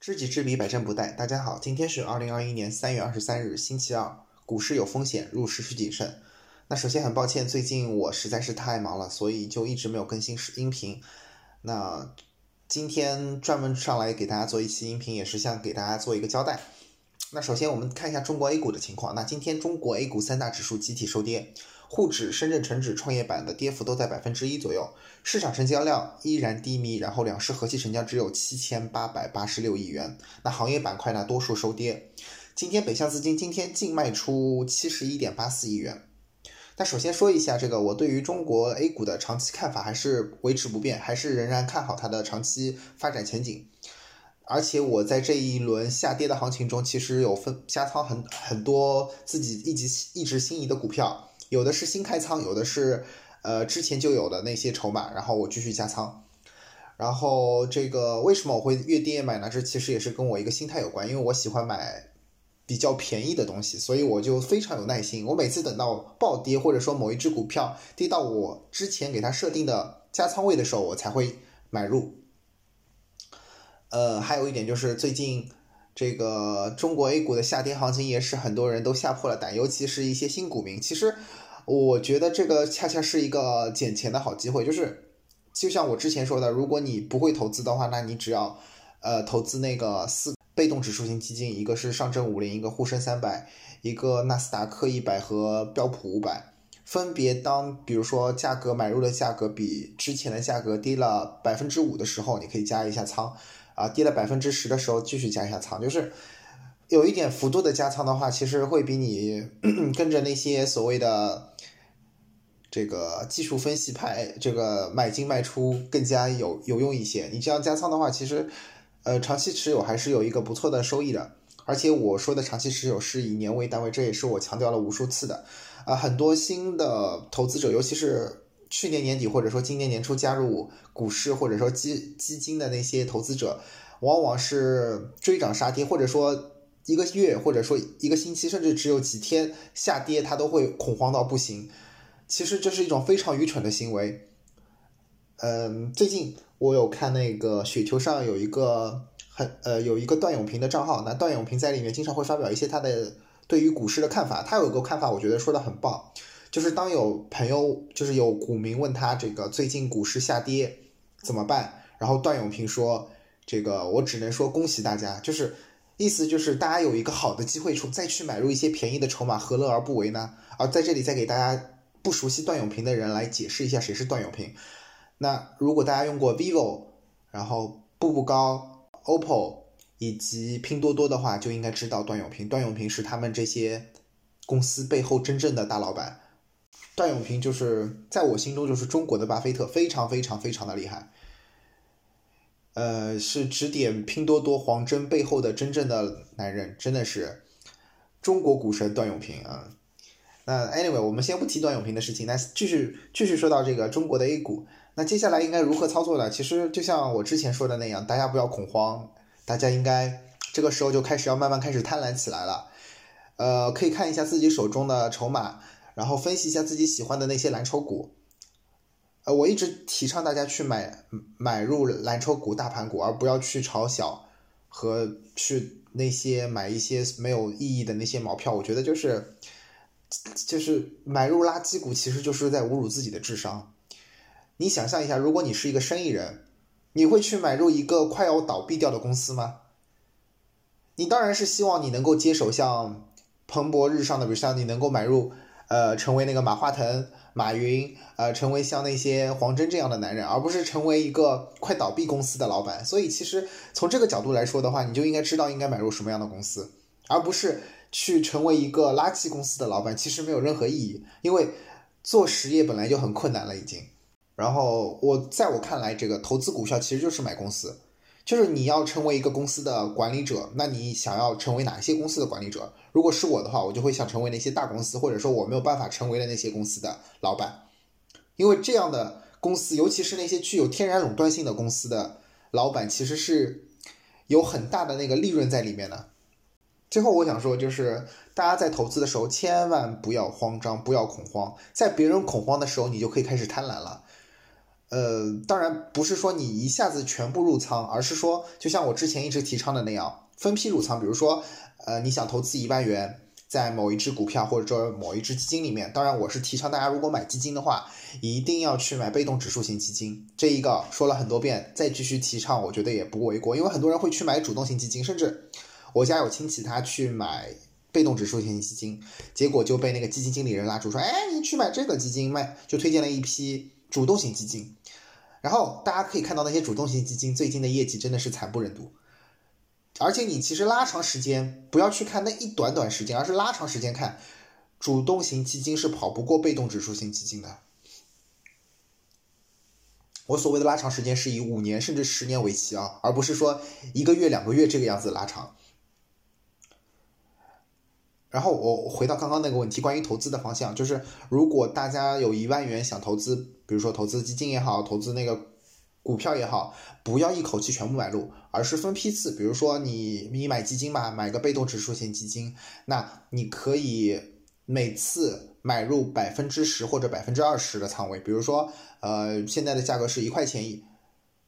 知己知彼，百战不殆。大家好，今天是二零二一年三月二十三日，星期二。股市有风险，入市需谨慎。那首先很抱歉，最近我实在是太忙了，所以就一直没有更新音频。那今天专门上来给大家做一期音频，也是想给大家做一个交代。那首先我们看一下中国 A 股的情况。那今天中国 A 股三大指数集体收跌。沪指、深圳成指、创业板的跌幅都在百分之一左右，市场成交量依然低迷，然后两市合计成交只有七千八百八十六亿元。那行业板块呢，多数收跌。今天北向资金今天净卖出七十一点八四亿元。那首先说一下这个，我对于中国 A 股的长期看法还是维持不变，还是仍然看好它的长期发展前景。而且我在这一轮下跌的行情中，其实有分加仓很很多自己一直一直心仪的股票。有的是新开仓，有的是呃之前就有的那些筹码，然后我继续加仓。然后这个为什么我会越跌越买呢？这其实也是跟我一个心态有关，因为我喜欢买比较便宜的东西，所以我就非常有耐心。我每次等到暴跌或者说某一只股票跌到我之前给它设定的加仓位的时候，我才会买入。呃，还有一点就是最近。这个中国 A 股的下跌行情也使很多人都吓破了胆，尤其是一些新股民。其实，我觉得这个恰恰是一个捡钱的好机会。就是，就像我之前说的，如果你不会投资的话，那你只要，呃，投资那个四被动指数型基金，一个是上证五零，一个沪深三百，一个纳斯达克一百和标普五百，分别当比如说价格买入的价格比之前的价格低了百分之五的时候，你可以加一下仓。啊，跌了百分之十的时候，继续加一下仓，就是有一点幅度的加仓的话，其实会比你 跟着那些所谓的这个技术分析派这个买进卖出更加有有用一些。你这样加仓的话，其实呃长期持有还是有一个不错的收益的。而且我说的长期持有是以年为单位，这也是我强调了无数次的。啊，很多新的投资者，尤其是。去年年底或者说今年年初加入股市或者说基基金的那些投资者，往往是追涨杀跌，或者说一个月或者说一个星期，甚至只有几天下跌，他都会恐慌到不行。其实这是一种非常愚蠢的行为。嗯，最近我有看那个雪球上有一个很呃有一个段永平的账号，那段永平在里面经常会发表一些他的对于股市的看法，他有一个看法，我觉得说的很棒。就是当有朋友，就是有股民问他这个最近股市下跌怎么办，然后段永平说：“这个我只能说恭喜大家，就是意思就是大家有一个好的机会出再去买入一些便宜的筹码，何乐而不为呢？”而在这里再给大家不熟悉段永平的人来解释一下谁是段永平。那如果大家用过 vivo，然后步步高、OPPO 以及拼多多的话，就应该知道段永平。段永平是他们这些公司背后真正的大老板。段永平就是在我心中就是中国的巴菲特，非常非常非常的厉害。呃，是指点拼多多黄峥背后的真正的男人，真的是中国股神段永平啊。那 anyway，我们先不提段永平的事情，那继续继续说到这个中国的 A 股。那接下来应该如何操作呢？其实就像我之前说的那样，大家不要恐慌，大家应该这个时候就开始要慢慢开始贪婪起来了。呃，可以看一下自己手中的筹码。然后分析一下自己喜欢的那些蓝筹股，呃，我一直提倡大家去买买入蓝筹股、大盘股，而不要去炒小和去那些买一些没有意义的那些毛票。我觉得就是就是买入垃圾股，其实就是在侮辱自己的智商。你想象一下，如果你是一个生意人，你会去买入一个快要倒闭掉的公司吗？你当然是希望你能够接手像蓬勃日上的，比如像你能够买入。呃，成为那个马化腾、马云，呃，成为像那些黄峥这样的男人，而不是成为一个快倒闭公司的老板。所以，其实从这个角度来说的话，你就应该知道应该买入什么样的公司，而不是去成为一个垃圾公司的老板。其实没有任何意义，因为做实业本来就很困难了，已经。然后，我在我看来，这个投资股票其实就是买公司。就是你要成为一个公司的管理者，那你想要成为哪些公司的管理者？如果是我的话，我就会想成为那些大公司，或者说我没有办法成为的那些公司的老板，因为这样的公司，尤其是那些具有天然垄断性的公司的老板，其实是有很大的那个利润在里面的。最后我想说，就是大家在投资的时候，千万不要慌张，不要恐慌，在别人恐慌的时候，你就可以开始贪婪了。呃，当然不是说你一下子全部入仓，而是说，就像我之前一直提倡的那样，分批入仓。比如说，呃，你想投资一万元在某一只股票或者说某一只基金里面，当然我是提倡大家如果买基金的话，一定要去买被动指数型基金。这一个说了很多遍，再继续提倡，我觉得也不为过。因为很多人会去买主动型基金，甚至我家有亲戚他去买被动指数型基金，结果就被那个基金经理人拉住说：“哎，你去买这个基金，卖就推荐了一批主动型基金。”然后大家可以看到，那些主动型基金最近的业绩真的是惨不忍睹。而且你其实拉长时间，不要去看那一短短时间，而是拉长时间看，主动型基金是跑不过被动指数型基金的。我所谓的拉长时间是以五年甚至十年为期啊，而不是说一个月两个月这个样子拉长。然后我回到刚刚那个问题，关于投资的方向，就是如果大家有一万元想投资，比如说投资基金也好，投资那个股票也好，不要一口气全部买入，而是分批次。比如说你你买基金嘛，买个被动指数型基金，那你可以每次买入百分之十或者百分之二十的仓位。比如说，呃，现在的价格是一块钱一，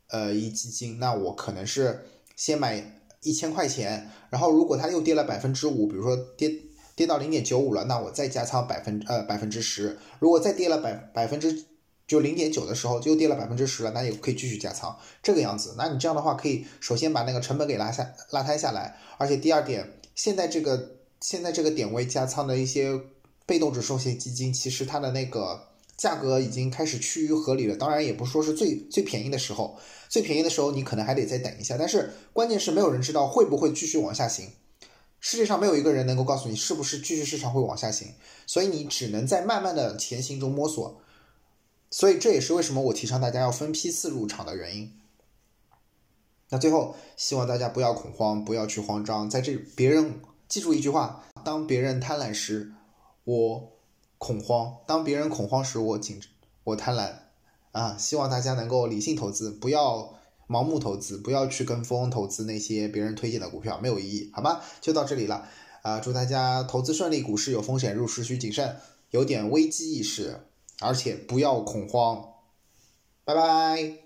呃，一基金，那我可能是先买一千块钱，然后如果它又跌了百分之五，比如说跌。跌到零点九五了，那我再加仓百分呃百分之十。如果再跌了百百分之就零点九的时候，就跌了百分之十了，那也可以继续加仓，这个样子。那你这样的话，可以首先把那个成本给拉下拉摊下来，而且第二点，现在这个现在这个点位加仓的一些被动指数型基金，其实它的那个价格已经开始趋于合理了。当然，也不说是最最便宜的时候，最便宜的时候你可能还得再等一下。但是关键是没有人知道会不会继续往下行。世界上没有一个人能够告诉你是不是继续市场会往下行，所以你只能在慢慢的前行中摸索。所以这也是为什么我提倡大家要分批次入场的原因。那最后，希望大家不要恐慌，不要去慌张。在这，别人记住一句话：当别人贪婪时，我恐慌；当别人恐慌时，我紧，我贪婪。啊，希望大家能够理性投资，不要。盲目投资，不要去跟风投资那些别人推荐的股票，没有意义，好吗？就到这里了，啊，祝大家投资顺利，股市有风险，入市需谨慎，有点危机意识，而且不要恐慌，拜拜。